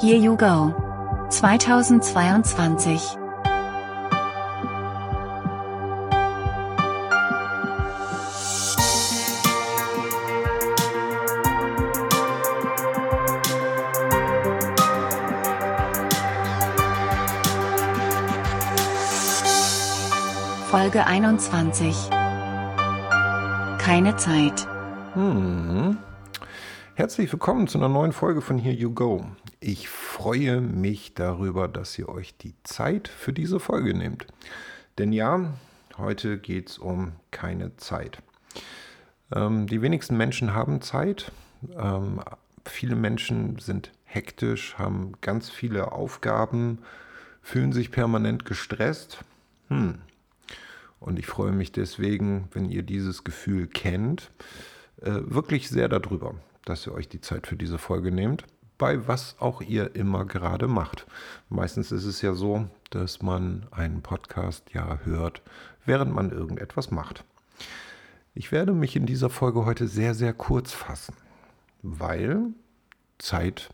Here You Go 2022 Folge 21 Keine Zeit. Hm. Herzlich willkommen zu einer neuen Folge von Here You Go. Ich freue mich darüber, dass ihr euch die Zeit für diese Folge nehmt. Denn ja, heute geht es um keine Zeit. Ähm, die wenigsten Menschen haben Zeit. Ähm, viele Menschen sind hektisch, haben ganz viele Aufgaben, fühlen sich permanent gestresst. Hm. Und ich freue mich deswegen, wenn ihr dieses Gefühl kennt, äh, wirklich sehr darüber, dass ihr euch die Zeit für diese Folge nehmt, bei was auch ihr immer gerade macht. Meistens ist es ja so, dass man einen Podcast ja hört, während man irgendetwas macht. Ich werde mich in dieser Folge heute sehr, sehr kurz fassen, weil Zeit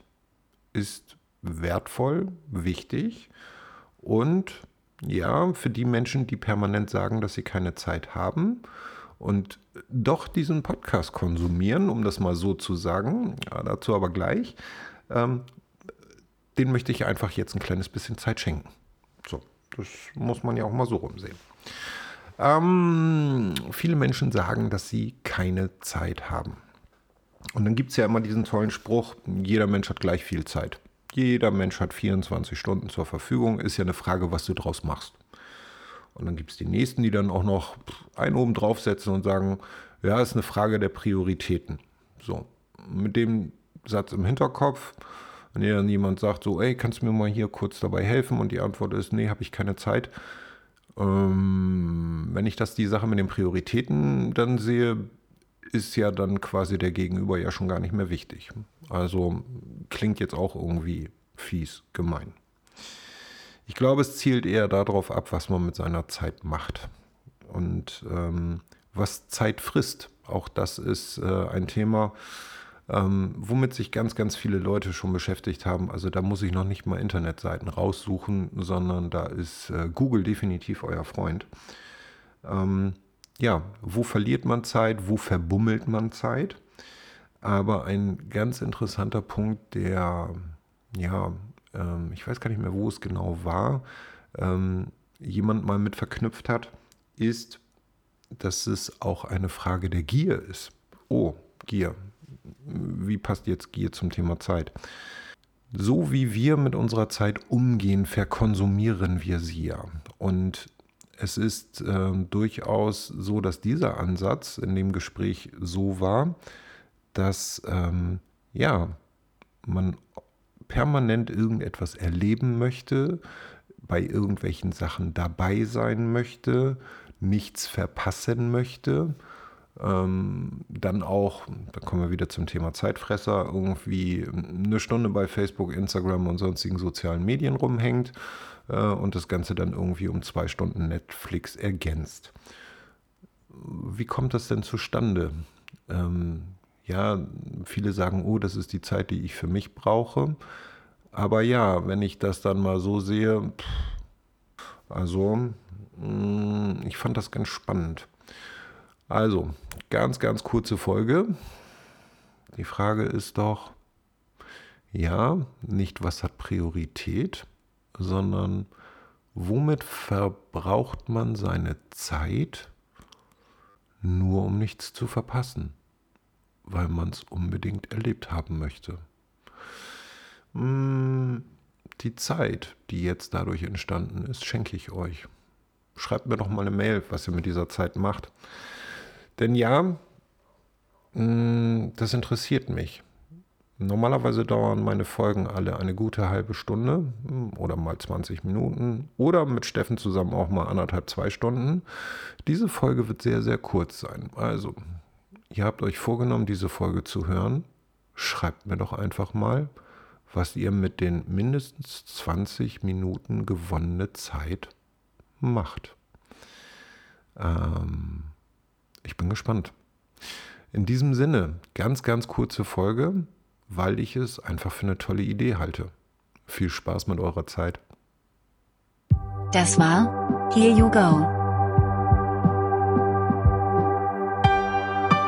ist wertvoll, wichtig und ja, für die Menschen, die permanent sagen, dass sie keine Zeit haben und doch diesen Podcast konsumieren, um das mal so zu sagen, ja, dazu aber gleich, ähm, den möchte ich einfach jetzt ein kleines bisschen Zeit schenken. So, das muss man ja auch mal so rumsehen. Ähm, viele Menschen sagen, dass sie keine Zeit haben. Und dann gibt es ja immer diesen tollen Spruch, jeder Mensch hat gleich viel Zeit. Jeder Mensch hat 24 Stunden zur Verfügung, ist ja eine Frage, was du draus machst. Und dann gibt es die nächsten, die dann auch noch einen oben draufsetzen und sagen, ja, ist eine Frage der Prioritäten. So, mit dem Satz im Hinterkopf, wenn dir dann jemand sagt, so, ey, kannst du mir mal hier kurz dabei helfen? Und die Antwort ist, nee, habe ich keine Zeit. Ähm, wenn ich das die Sache mit den Prioritäten dann sehe, ist ja dann quasi der Gegenüber ja schon gar nicht mehr wichtig. Also klingt jetzt auch irgendwie fies, gemein. Ich glaube, es zielt eher darauf ab, was man mit seiner Zeit macht und ähm, was Zeit frisst. Auch das ist äh, ein Thema, ähm, womit sich ganz, ganz viele Leute schon beschäftigt haben. Also da muss ich noch nicht mal Internetseiten raussuchen, sondern da ist äh, Google definitiv euer Freund. Ähm, ja, wo verliert man Zeit, wo verbummelt man Zeit? Aber ein ganz interessanter Punkt, der ja ähm, ich weiß gar nicht mehr, wo es genau war, ähm, jemand mal mit verknüpft hat, ist, dass es auch eine Frage der Gier ist. Oh, Gier. Wie passt jetzt Gier zum Thema Zeit? So wie wir mit unserer Zeit umgehen, verkonsumieren wir sie ja. Und es ist äh, durchaus so, dass dieser Ansatz in dem Gespräch so war, dass ähm, ja, man permanent irgendetwas erleben möchte, bei irgendwelchen Sachen dabei sein möchte, nichts verpassen möchte. Ähm, dann auch, da kommen wir wieder zum Thema Zeitfresser, irgendwie eine Stunde bei Facebook, Instagram und sonstigen sozialen Medien rumhängt äh, und das Ganze dann irgendwie um zwei Stunden Netflix ergänzt. Wie kommt das denn zustande? Ähm, ja, viele sagen, oh, das ist die Zeit, die ich für mich brauche. Aber ja, wenn ich das dann mal so sehe, also mm, ich fand das ganz spannend. Also, ganz, ganz kurze Folge. Die Frage ist doch, ja, nicht was hat Priorität, sondern womit verbraucht man seine Zeit nur um nichts zu verpassen? Weil man es unbedingt erlebt haben möchte. Hm, die Zeit, die jetzt dadurch entstanden ist, schenke ich euch. Schreibt mir doch mal eine Mail, was ihr mit dieser Zeit macht. Denn ja, hm, das interessiert mich. Normalerweise dauern meine Folgen alle eine gute halbe Stunde hm, oder mal 20 Minuten oder mit Steffen zusammen auch mal anderthalb, zwei Stunden. Diese Folge wird sehr, sehr kurz sein. Also ihr habt euch vorgenommen, diese Folge zu hören, schreibt mir doch einfach mal, was ihr mit den mindestens 20 Minuten gewonnene Zeit macht. Ähm, ich bin gespannt. In diesem Sinne, ganz, ganz kurze Folge, weil ich es einfach für eine tolle Idee halte. Viel Spaß mit eurer Zeit. Das war Here You Go.